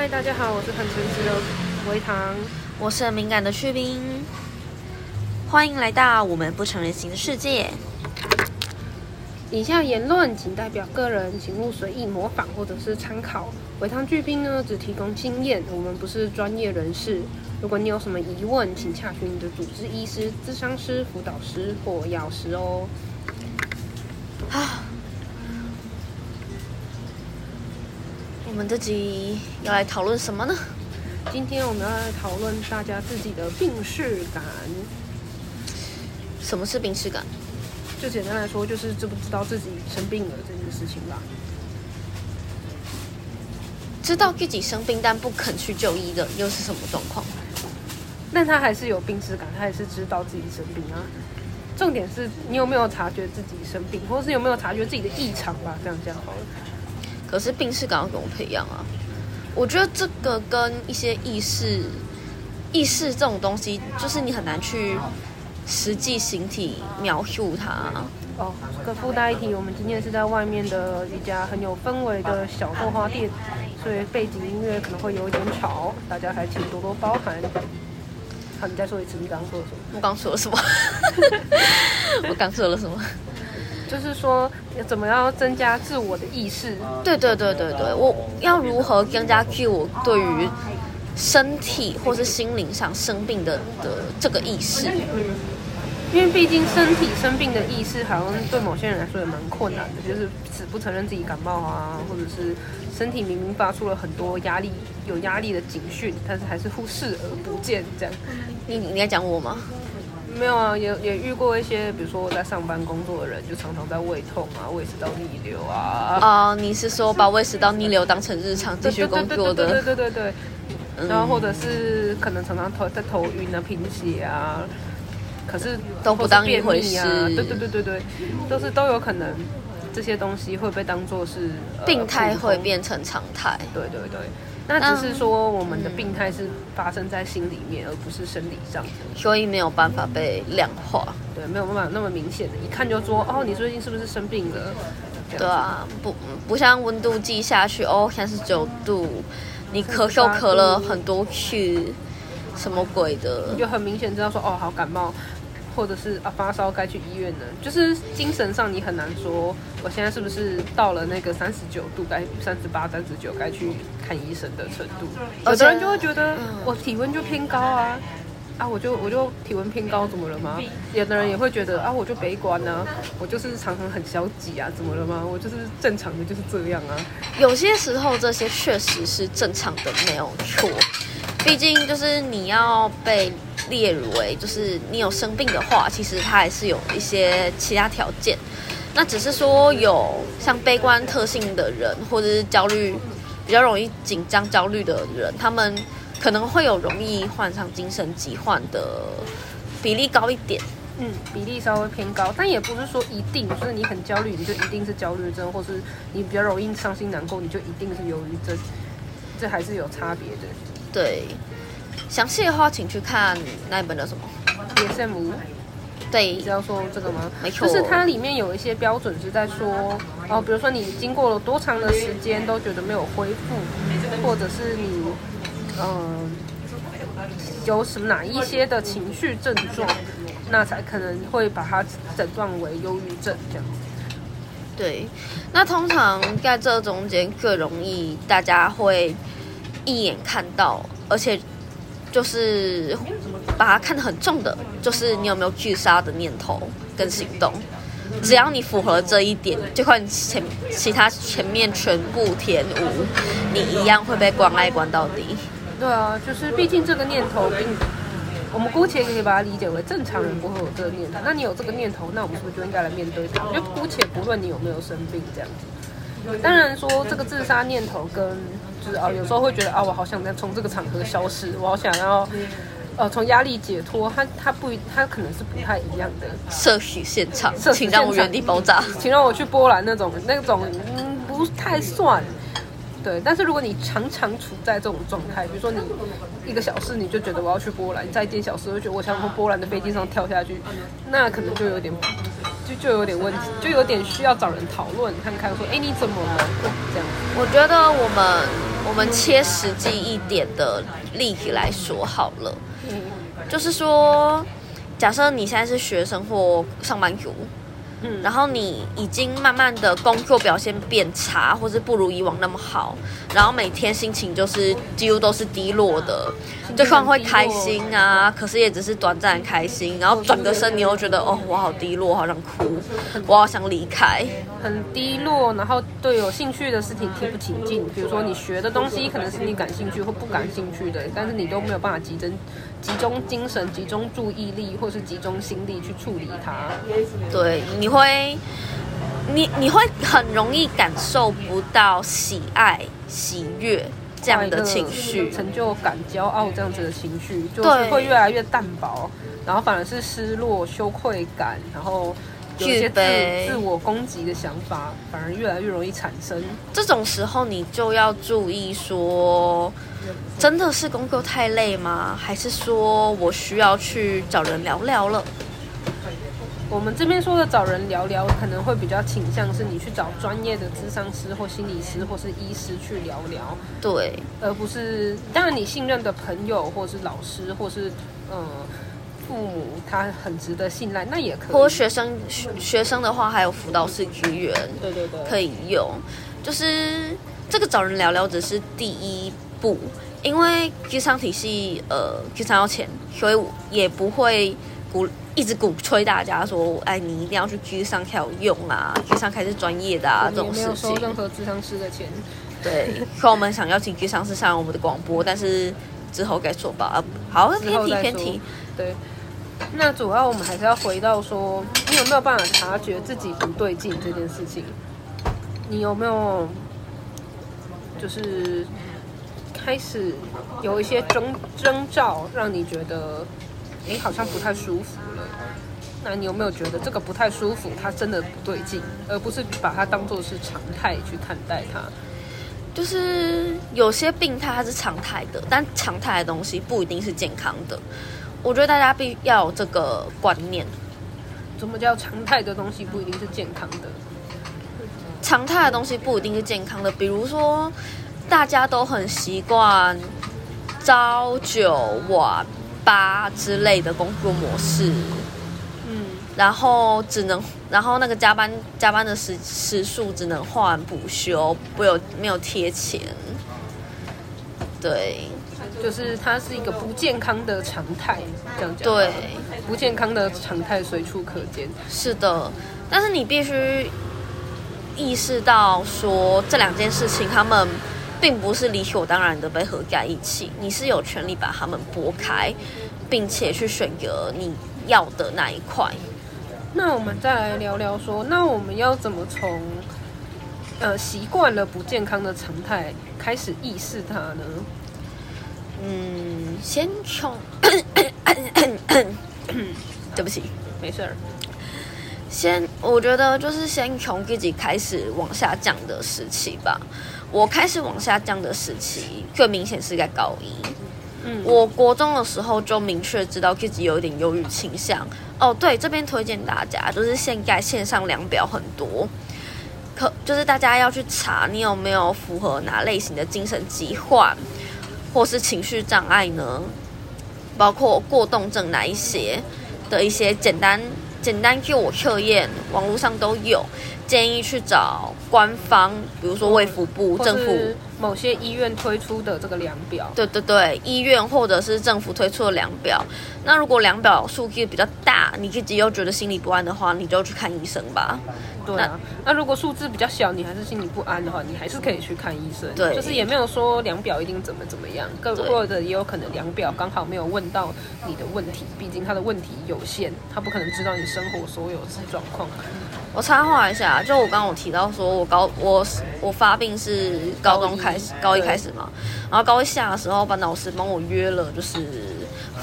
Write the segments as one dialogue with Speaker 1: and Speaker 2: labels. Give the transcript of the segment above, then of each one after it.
Speaker 1: 嗨，大家好，我是很诚实的维糖。
Speaker 2: 我是很敏感的去冰，欢迎来到我们不成人形的世界。
Speaker 1: 以下言论仅代表个人，请勿随意模仿或者是参考。维糖巨冰呢，只提供经验，我们不是专业人士。如果你有什么疑问，请洽询你的主治医师、咨商师、辅导师或药师哦。
Speaker 2: 啊，我们这集要来讨论什么呢？
Speaker 1: 今天我们要来讨论大家自己的病视感。
Speaker 2: 什么是病耻感？
Speaker 1: 就简单来说，就是知不知道自己生病了这件事情吧。
Speaker 2: 知道自己生病但不肯去就医的，又是什么状况？
Speaker 1: 但他还是有病耻感，他还是知道自己生病啊。重点是你有没有察觉自己生病，或者是有没有察觉自己的异常吧？这样讲好了。
Speaker 2: 可是病耻感要怎么培养啊？我觉得这个跟一些意识、意识这种东西，就是你很难去实际形体描述它。
Speaker 1: 哦，个附带一提，我们今天是在外面的一家很有氛围的小豆花店，所以背景音乐可能会有一点吵，大家还请多多包涵。好，你再说一次，你刚刚说了什么？
Speaker 2: 我刚说了什么？我刚说了什么？
Speaker 1: 就是说，怎么样增加自我的意识？
Speaker 2: 对对对对对，我要如何更加 Q 我对于身体或是心灵上生病的的这个意识？
Speaker 1: 因为毕竟身体生病的意识，好像对某些人来说也蛮困难的，就是死不承认自己感冒啊，或者是身体明明发出了很多压力、有压力的警讯，但是还是忽视而不见这样。
Speaker 2: 你你在讲我吗？
Speaker 1: 没有啊，也也遇过一些，比如说我在上班工作的人，就常常在胃痛啊、胃食道逆流啊。
Speaker 2: 啊，你是说把胃食道逆流当成日常继续工作的？
Speaker 1: 对对对对对。然后或者是可能常常头在头晕啊、贫血啊，可是
Speaker 2: 都不当一回事
Speaker 1: 啊。对对对对对，都是都有可能，这些东西会被当做是
Speaker 2: 病态，会变成常态。
Speaker 1: 对对对。那只是说，我们的病态是发生在心里面，而不是生理上，
Speaker 2: 所以没有办法被量化。
Speaker 1: 对，没有办法那么明显的，一看就说，哦，你最近是不是生病了？
Speaker 2: 对啊，不不像温度计下去，哦，三十九度，你咳嗽咳了很多次，什么鬼的？
Speaker 1: 你就很明显知道说，哦，好感冒。或者是啊发烧该去医院呢，就是精神上你很难说，我现在是不是到了那个三十九度该三十八三十九该去看医生的程度？有的人就会觉得我体温就偏高啊，啊我就我就体温偏高怎么了吗？有的人也会觉得啊我就悲观啊，我就是常常很消极啊，怎么了吗？我就是正常的就是这样啊。
Speaker 2: 有些时候这些确实是正常的，没有错。毕竟就是你要被列入为就是你有生病的话，其实它还是有一些其他条件。那只是说有像悲观特性的人，或者是焦虑比较容易紧张焦虑的人，他们可能会有容易患上精神疾患的比例高一点。
Speaker 1: 嗯，比例稍微偏高，但也不是说一定就是你很焦虑你就一定是焦虑症，或是你比较容易伤心难过你就一定是忧郁症，这还是有差别的。
Speaker 2: 对，详细的话请去看那一本的什么
Speaker 1: ？DSM。
Speaker 2: 对，
Speaker 1: 你知道说这个吗？
Speaker 2: 没错，
Speaker 1: 就是它里面有一些标准是在说，哦，比如说你经过了多长的时间都觉得没有恢复，或者是你，嗯，有什么哪一些的情绪症状，那才可能会把它诊断为忧郁症这样子。
Speaker 2: 对，那通常在这中间最容易大家会。一眼看到，而且就是把它看得很重的，就是你有没有拒杀的念头跟行动。只要你符合这一点，就看前其他前面全部填无，你一样会被关爱关到底。
Speaker 1: 对啊，就是毕竟这个念头，并我们姑且可以把它理解为正常人不会有这个念头。那你有这个念头，那我们是不是就应该来面对它？就姑且不论你有没有生病这样子。当然说这个自杀念头跟。就是啊，有时候会觉得啊，我好想再从这个场合消失，我好想要，呃，从压力解脱。他他不，他可能是不太一样的。
Speaker 2: 摄取现场，请让我原地爆炸，
Speaker 1: 请让我去波兰那种那种，嗯，不太算。对，但是如果你常常处在这种状态，比如说你一个小时你就觉得我要去波兰，在一件小事就觉得我想从波兰的飞机上跳下去，那可能就有点就就有点问题，就有点需要找人讨论看看，说哎你怎么了？这样。
Speaker 2: 我觉得我们。我们切实际一点的例子来说好了，就是说，假设你现在是学生或上班族，
Speaker 1: 嗯
Speaker 2: 然后你已经慢慢的工作表现变差，或是不如以往那么好，然后每天心情就是几乎都是低落的，就算会开心啊，可是也只是短暂的开心，然后转个身你又觉得哦，我好低落，好想哭，我好想离开。
Speaker 1: 很低落，然后对有兴趣的事情提不起劲。比如说你学的东西可能是你感兴趣或不感兴趣的，但是你都没有办法集中集中精神、集中注意力或是集中心力去处理它。
Speaker 2: 对，你会，你你会很容易感受不到喜爱、喜悦这样的情绪。
Speaker 1: 成就感、骄傲这样子的情绪，就
Speaker 2: 对
Speaker 1: 是会越来越淡薄，然后反而是失落、羞愧感，然后有一些自自我攻击的想法，反而越来越容易产生。
Speaker 2: 这种时候，你就要注意说，真的是工作太累吗？还是说我需要去找人聊聊了？
Speaker 1: 我们这边说的找人聊聊，可能会比较倾向是你去找专业的智商师或心理师或是医师去聊聊，
Speaker 2: 对，
Speaker 1: 而不是当然你信任的朋友或是老师或是呃父母，他很值得信赖，那也可以。
Speaker 2: 或学生学学生的话，还有辅导室资源
Speaker 1: 对对对，
Speaker 2: 可以用。就是这个找人聊聊只是第一步，因为智商体系呃智商要钱，所以也不会鼓一直鼓吹大家说，哎，你一定要去居上才有用啊，居上开是专业的啊，这种事
Speaker 1: 我没有收
Speaker 2: 情。
Speaker 1: 任何智商师的钱。
Speaker 2: 对，所以我们想邀请居上师上我们的广播，但是之后再说吧。啊好，
Speaker 1: 之
Speaker 2: 偏题偏题。
Speaker 1: 对，那主要我们还是要回到说，你有没有办法察觉自己不对劲这件事情？你有没有就是开始有一些征征兆，让你觉得，诶，好像不太舒服了？那你有没有觉得这个不太舒服，它真的不对劲，而不是把它当做是常态去看待它？
Speaker 2: 就是有些病态它是常态的，但常态的东西不一定是健康的。我觉得大家必要有这个观念。
Speaker 1: 什么叫常态的东西不一定是健康的？
Speaker 2: 常态的东西不一定是健康的，比如说大家都很习惯朝九晚八之类的工作模式，
Speaker 1: 嗯，
Speaker 2: 然后只能，然后那个加班加班的时时数只能换补休，不有没有贴钱。对
Speaker 1: 就是它是一个不健康的常态，这样讲。
Speaker 2: 对，
Speaker 1: 不健康的常态随处可见。
Speaker 2: 是的，但是你必须意识到说这两件事情，他们并不是理所当然的被合在一起，你是有权利把它们拨开，并且去选择你要的那一块。
Speaker 1: 那我们再来聊聊说，那我们要怎么从呃习惯了不健康的常态开始意识它呢？
Speaker 2: 嗯，先从，对不起，
Speaker 1: 没事儿，
Speaker 2: 先我觉得就是先从自己开始往下降的时期吧。我开始往下降的时期，最明显是在高一。
Speaker 1: 嗯，
Speaker 2: 我国中的时候就明确知道自己有一点忧郁倾向。哦，对，这边推荐大家，就是现在线上量表很多，可就是大家要去查你有没有符合哪类型的精神疾患，或是情绪障碍呢？包括过动症哪一些的一些简单简单自我测验，网络上都有，建议去找官方，比如说卫福部、
Speaker 1: 或
Speaker 2: 政府
Speaker 1: 某些医院推出的这个量表。
Speaker 2: 对对对，医院或者是政府推出的量表。那如果量表数据比较大，你自己又觉得心里不安的话，你就去看医生吧。
Speaker 1: 对啊，那如果数字比较小，你还是心里不安的话，你还是可以去看医生。
Speaker 2: 对
Speaker 1: 就是也没有说量表一定怎么怎么样，更
Speaker 2: 对
Speaker 1: 或者也有可能量表刚好没有问到你的问题，毕竟他的问题有限，他不可能知道你生活所有之状况。
Speaker 2: 我插话一下，就我刚刚有提到说，我高我我发病是高中开始，高一
Speaker 1: 对
Speaker 2: 开始嘛，然后高一下的时候，班导师帮我约了就是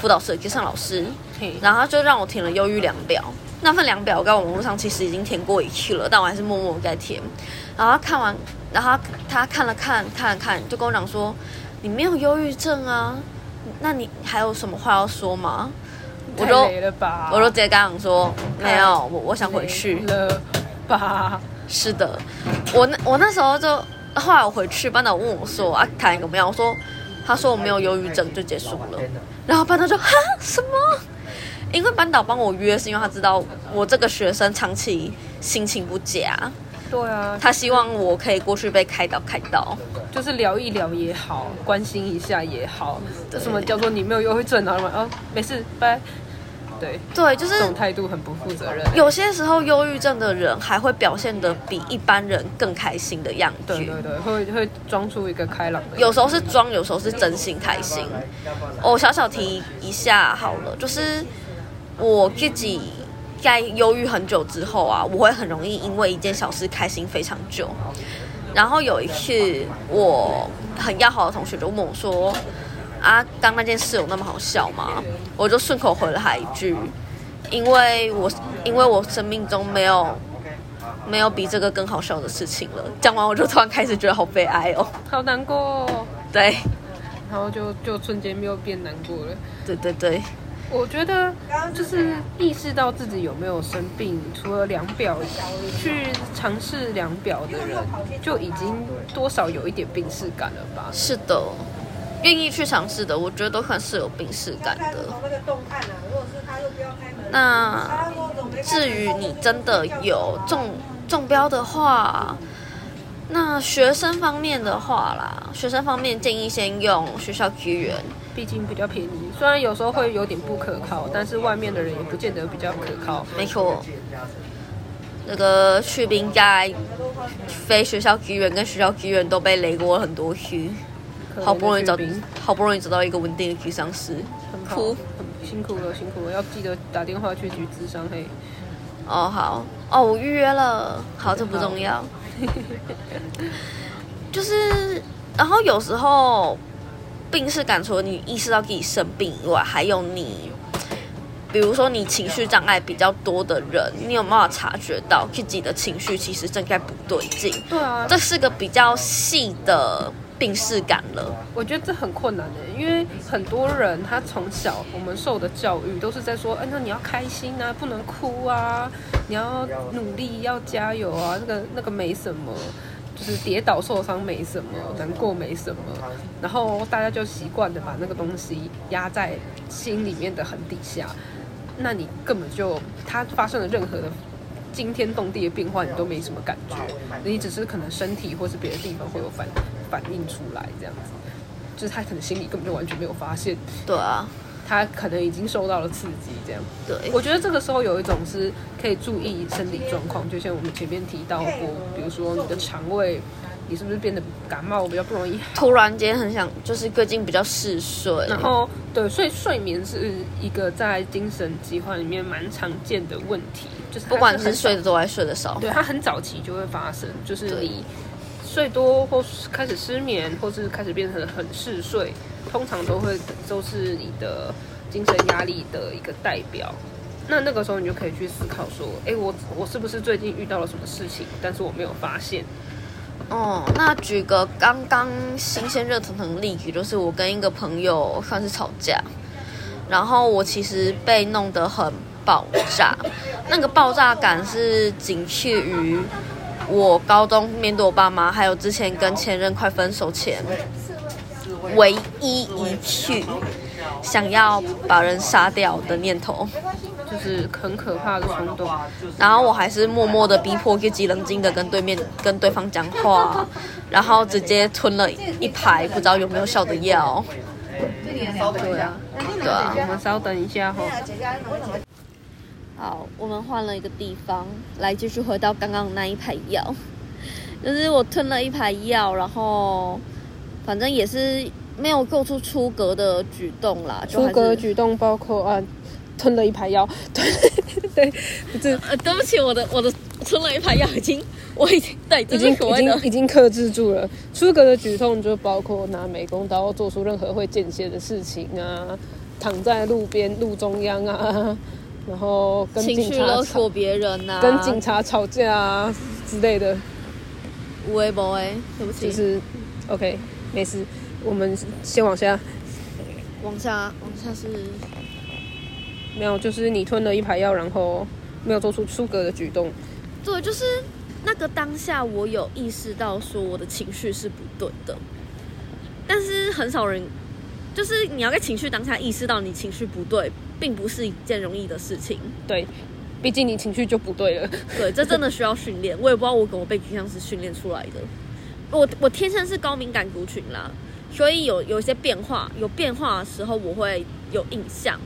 Speaker 2: 辅导室的接上老师，
Speaker 1: 嘿，
Speaker 2: 然后他就让我填了忧郁量表。那份量表我在网络上其实已经填过一次了，但我还是默默在填。然后他看完，然后他他看了看看了看，就跟我讲说：“你没有忧郁症啊，那你还有什么话要说吗？”我就？我就直接跟他讲说：“没有，我我想回去。
Speaker 1: 了吧？
Speaker 2: 是的，我那我那时候就，后来我回去，班导问我说啊，谈怎么样？我说，他说我没有忧郁症就结束了。然后班导说哈什么？因为班导帮我约，是因为他知道我这个学生长期心情不佳，
Speaker 1: 对啊，
Speaker 2: 他希望我可以过去被开导开导。
Speaker 1: 就是聊一聊也好，关心一下也好。
Speaker 2: 这
Speaker 1: 什么叫做你没有忧郁症？然后嘛，哦，没事，拜。对，
Speaker 2: 对，就是
Speaker 1: 这种态度很不负责任。
Speaker 2: 有些时候忧郁症的人还会表现的比一般人更开心的样子。
Speaker 1: 对对对，会会装出一个开朗的。
Speaker 2: 有时候是装，有时候是真心开心。我、小小提一下好了，就是我自己在忧郁很久之后啊，我会很容易因为一件小事开心非常久。然后有一次，我很要好的同学就问我说：“啊，刚那件事有那么好笑吗？”我就顺口回了他一句：“因为我因为我生命中没有没有比这个更好笑的事情了。”讲完我就突然开始觉得好悲哀哦。
Speaker 1: 好难过、哦，
Speaker 2: 对，
Speaker 1: 然后就就瞬间又变难过了。
Speaker 2: 对对对，
Speaker 1: 我觉得就是意识到自己有没有生病，除了量表去尝试量表的人，就已经多少有一点病逝感了吧？
Speaker 2: 是的，愿意去尝试的，我觉得都算是有病逝感的。
Speaker 3: 那
Speaker 2: 至于你真的有中中标的话，那学生方面的话啦，学生方面建议先用学校资源。
Speaker 1: 毕竟比较便宜，虽然有时候会有点不可靠，但是外面的人也不见得比较可靠。
Speaker 2: 没错，那个去兵家非学校资源跟学校资源都被雷过很多次，好不容易找好不容易找到一个稳定的咨商师，
Speaker 1: 很好
Speaker 2: 哭。
Speaker 1: 很辛苦了，辛苦了，要记得打电话去局智商嘿。
Speaker 2: 哦，好，哦，我预约了，好，这不重要。就是，然后有时候病是感，除了你意识到自己生病以外，还有你，比如说你情绪障碍比较多的人，你有没有察觉到自己的情绪其实正在不对劲？
Speaker 1: 对啊，
Speaker 2: 这是个比较细的病逝感了。
Speaker 1: 我觉得这很困难的，因为很多人他从小我们受的教育都是在说，哎，那你要开心啊，不能哭啊，你要努力，要加油啊，那个那个没什么，就是跌倒受伤没什么，难过没什么，然后大家就习惯的把那个东西压在心里面的很底下，那你根本就他发生了任何的。惊天动地的变化，你都没什么感觉，你只是可能身体或是别的地方会有反应反映出来，这样子，就是他可能心里根本就完全没有发现，
Speaker 2: 对啊，
Speaker 1: 他可能已经受到了刺激，这样。
Speaker 2: 对，
Speaker 1: 我觉得这个时候有一种是可以注意身体状况，就像我们前面提到过，比如说你的肠胃，你是不是变得感冒比较不容易？
Speaker 2: 突然间很想，就是最近比较嗜睡，
Speaker 1: 然后对，所以睡眠是一个在精神疾患里面蛮常见的问题，就是它
Speaker 2: 不管是睡得多还是睡得少，
Speaker 1: 对，它很早期就会发生，就是你睡多或是开始失眠，或是开始变成很嗜睡，通常都会都是你的精神压力的一个代表。那那个时候你就可以去思考说，哎，我我是不是最近遇到了什么事情，但是我没有发现？
Speaker 2: 哦，那举个刚刚新鲜热腾腾的例子，就是我跟一个朋友算是吵架，然后我其实被弄得很爆炸，那个爆炸感是仅次于我高中面对我爸妈，还有之前跟前任快分手前唯一一次想要把人杀掉的念头。
Speaker 1: 就是很可怕的冲动。
Speaker 2: 然后我还是默默的逼迫自己冷静的跟对面跟对方讲话，然后直接吞了一排不知道有没有效的药。
Speaker 1: 对啊，
Speaker 2: 对啊，
Speaker 1: 我们稍等一下哈。
Speaker 2: 好，我们换了一个地方来继续回到刚刚那一排药，就是我吞了一排药，然后反正也是没有做出出格的举动啦，
Speaker 1: 出格举动包括啊，吞了一排药，对 对，
Speaker 2: 呃，对不起，我的我的吞了一排药已经，我已经对，这
Speaker 1: 已经已经已经克制住了。出格的举动就包括拿美工刀做出任何会见血的事情啊，躺在路边路中央啊，然后跟
Speaker 2: 情绪
Speaker 1: 警察吵
Speaker 2: 勒索别人呐、啊，
Speaker 1: 跟警察吵架啊之类的，
Speaker 2: 无为不为，对不起，
Speaker 1: 就是 OK 没事，我们先往下。
Speaker 2: 往下往下是。
Speaker 1: 没有，就是你吞了一排药，然后没有做出出格的举动。
Speaker 2: 对，就是那个当下我有意识到说我的情绪是不对的，但是很少人，就是你要在情绪当下意识到你情绪不对，并不是一件容易的事情。
Speaker 1: 对，毕竟你情绪就不对了。
Speaker 2: 对，这真的需要训练。我也不知道我跟我背景上是训练出来的。我我天生是高敏感族群啦，所以有有一些变化，有变化的时候我会有印象。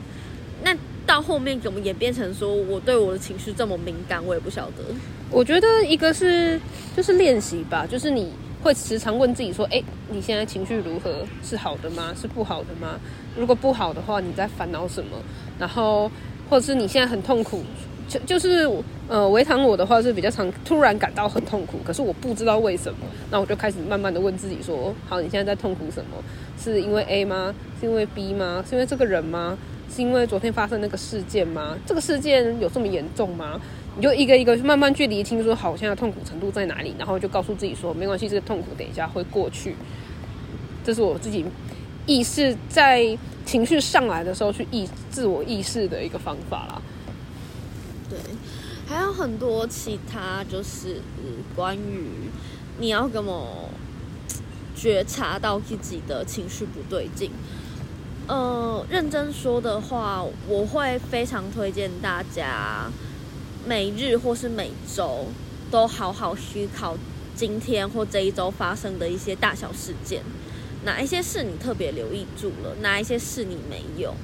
Speaker 2: 那到后面怎么演变成说我对我的情绪这么敏感，我也不晓得。
Speaker 1: 我觉得一个是就是练习吧，就是你会时常问自己说：“哎，你现在情绪如何？是好的吗？是不好的吗？如果不好的话，你在烦恼什么？然后或者是你现在很痛苦，就就是呃，维唐我的话是比较常突然感到很痛苦，可是我不知道为什么，那我就开始慢慢的问自己说：好，你现在在痛苦什么？是因为 A 吗？是因为 B 吗？是因为这个人吗？是因为昨天发生那个事件吗？这个事件有这么严重吗？你就一个一个慢慢去厘清，说好，现在痛苦程度在哪里，然后就告诉自己说，没关系，这个痛苦等一下会过去。这是我自己意识在情绪上来的时候去意自我意识的一个方法啦。
Speaker 2: 对，还有很多其他就是关于你要怎么觉察到自己的情绪不对劲。呃，认真说的话，我会非常推荐大家每日或是每周都好好思考今天或这一周发生的一些大小事件，哪一些事你特别留意住了，哪一些事你没有，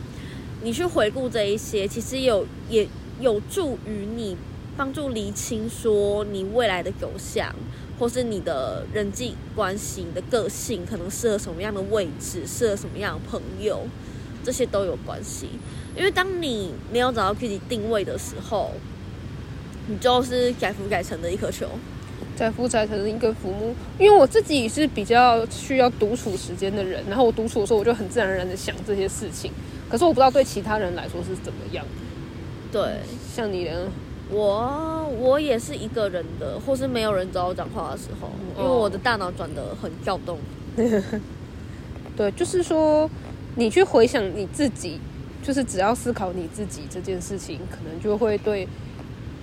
Speaker 2: 你去回顾这一些，其实有也有助于你帮助厘清说你未来的走向。或是你的人际关系、你的个性，可能适合什么样的位置，适合什么样的朋友，这些都有关系。因为当你没有找到自己定位的时候，你就是载浮载沉的一颗球，
Speaker 1: 载浮载沉的一个浮木。因为我自己是比较需要独处时间的人，然后我独处的时候，我就很自然而然的想这些事情。可是我不知道对其他人来说是怎么样。
Speaker 2: 对，
Speaker 1: 像你呢？
Speaker 2: 我我也是一个人的，或是没有人找我讲话的时候，因为我的大脑转得很跳动。
Speaker 1: 对，就是说，你去回想你自己，就是只要思考你自己这件事情，可能就会对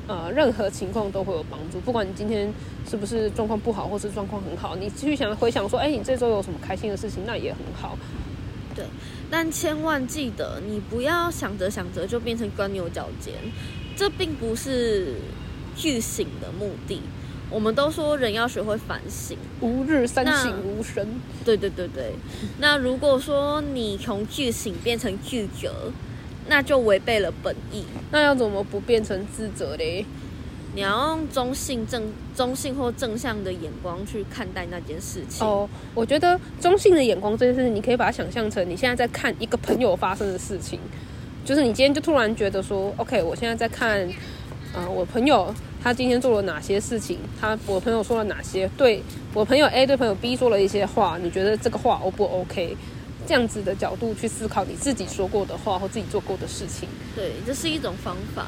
Speaker 1: 呃任何情况都会有帮助。不管你今天是不是状况不好，或是状况很好，你继续想回想说，哎，你这周有什么开心的事情，那也很好。
Speaker 2: 对，但千万记得，你不要想着想着就变成钻牛角尖。这并不是觉醒的目的。我们都说人要学会反省，
Speaker 1: 吾日三省吾身。
Speaker 2: 对对对对。那如果说你从觉醒变成拒责，那就违背了本意。
Speaker 1: 那要怎么不变成自责嘞？
Speaker 2: 你要用中性正中性或正向的眼光去看待那件事情。
Speaker 1: 哦，我觉得中性的眼光这件事，你可以把它想象成你现在在看一个朋友发生的事情。就是你今天就突然觉得说，OK，我现在在看，嗯，我朋友他今天做了哪些事情，他我朋友说了哪些，对我朋友 A 对朋友 B 说了一些话，你觉得这个话 O 不 OK？这样子的角度去思考你自己说过的话或自己做过的事情。
Speaker 2: 对，这是一种方法。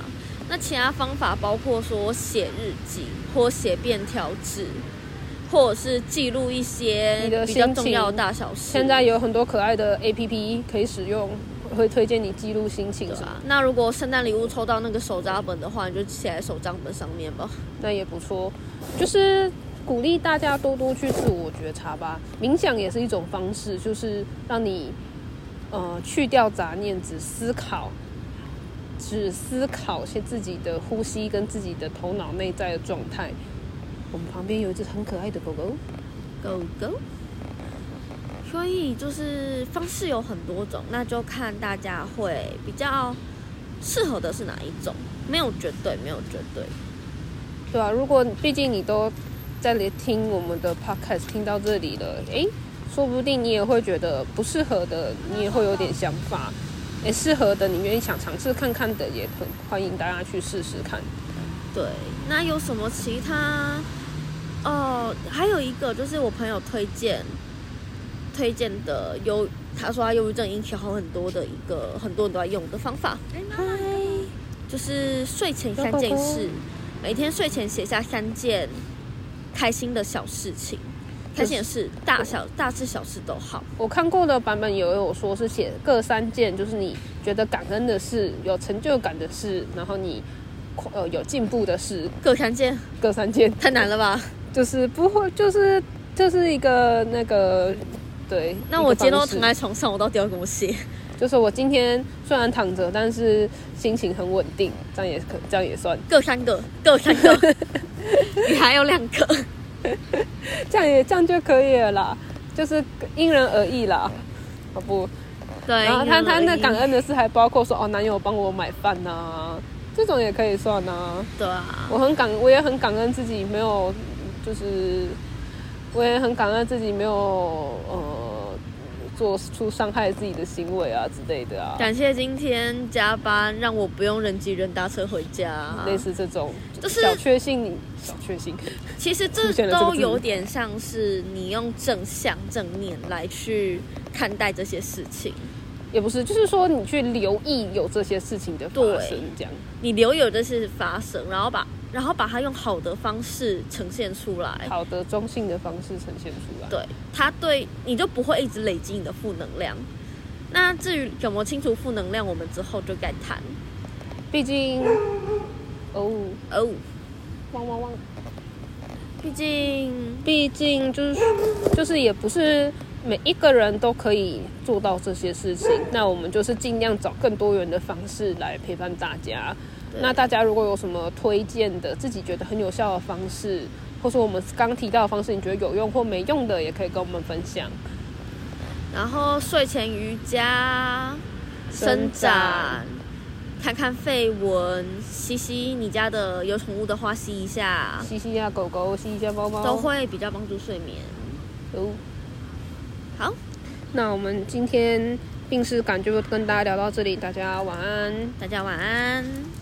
Speaker 2: 那其他方法包括说写日记或写便条纸，或者是记录一些比较重要的大小事。
Speaker 1: 现在有很多可爱的 APP 可以使用。会推荐你记录心情
Speaker 2: 啊。那如果圣诞礼物抽到那个手账本的话，你就写在手账本上面吧。
Speaker 1: 那也不错，就是鼓励大家多多去自我觉察吧。冥想也是一种方式，就是让你呃去掉杂念，只思考，只思考些自己的呼吸跟自己的头脑内在的状态。我们旁边有一只很可爱的狗狗，
Speaker 2: 狗狗。所以就是方式有很多种，那就看大家会比较适合的是哪一种，没有绝对，没有绝对，
Speaker 1: 对啊，如果毕竟你都在听我们的 podcast 听到这里了，诶，说不定你也会觉得不适合的，你也会有点想法；诶，适合的，你愿意想尝试看看的，也很欢迎大家去试试看。
Speaker 2: 对，那有什么其他？哦，还有一个就是我朋友推荐。推荐的忧，他说他忧郁症引起好很多的一个很多人都在用的方法，嗨，就是睡前三件事，每天睡前写下三件开心的小事情，开心的事大小大事小事都好。
Speaker 1: 我看过的版本也有说是写各三件，就是你觉得感恩的事、有成就感的事，然后你呃有进步的事
Speaker 2: 各三件，
Speaker 1: 各三件，
Speaker 2: 太难了吧？
Speaker 1: 就是不会，就是就是一个那个对。
Speaker 2: 那我今天都躺在床上，我到底要怎么写？
Speaker 1: 就是我今天虽然躺着，但是心情很稳定，这样也可这样也算，
Speaker 2: 各三个，各三个，你还有两个。
Speaker 1: 这样也这样就可以了啦，就是因人而异啦，好不？
Speaker 2: 对，
Speaker 1: 然后他他那感
Speaker 2: 恩，
Speaker 1: 恩的事还包括说哦，男友帮我买饭呐、这种也可以算呐、
Speaker 2: 对啊，
Speaker 1: 我很感，我也很感恩自己没有，就是我也很感恩自己没有呃做出伤害自己的行为啊之类的啊，
Speaker 2: 感谢今天加班，让我不用人挤人搭车回家。
Speaker 1: 类似这种
Speaker 2: 就是
Speaker 1: 小确幸，小确幸，
Speaker 2: 其实这都有点像是你用正向正念来去看待这些事情，
Speaker 1: 也不是，就是说你去留意有这些事情的发生
Speaker 2: 对，
Speaker 1: 这样。
Speaker 2: 你留有这些发生，然后把然后把它用好的方式呈现出来。
Speaker 1: 好的中性的方式呈现出来。
Speaker 2: 对，它对你就不会一直累积你的负能量。那至于怎么清除负能量，我们之后就该谈。
Speaker 1: 毕竟，哦，
Speaker 2: 哦，
Speaker 1: 汪汪汪，
Speaker 2: 毕竟
Speaker 1: 毕竟就是就是也不是每一个人都可以做到这些事情。那我们就是尽量找更多元的方式来陪伴大家。
Speaker 2: 对
Speaker 1: 那大家如果有什么推荐的，自己觉得很有效的方式，或是我们刚提到的方式，你觉得有用或没用的，也可以跟我们分享。
Speaker 2: 然后睡前瑜伽、伸
Speaker 1: 伸展
Speaker 2: 展，看看绯闻，吸吸你家的有宠物的话吸一下，
Speaker 1: 吸吸一下狗狗，吸一下猫猫，
Speaker 2: 都会比较帮助睡眠。
Speaker 1: 哦。
Speaker 2: 好，
Speaker 1: 那我们今天病视感就跟大家聊到这里，大家晚安。
Speaker 2: 大家晚安。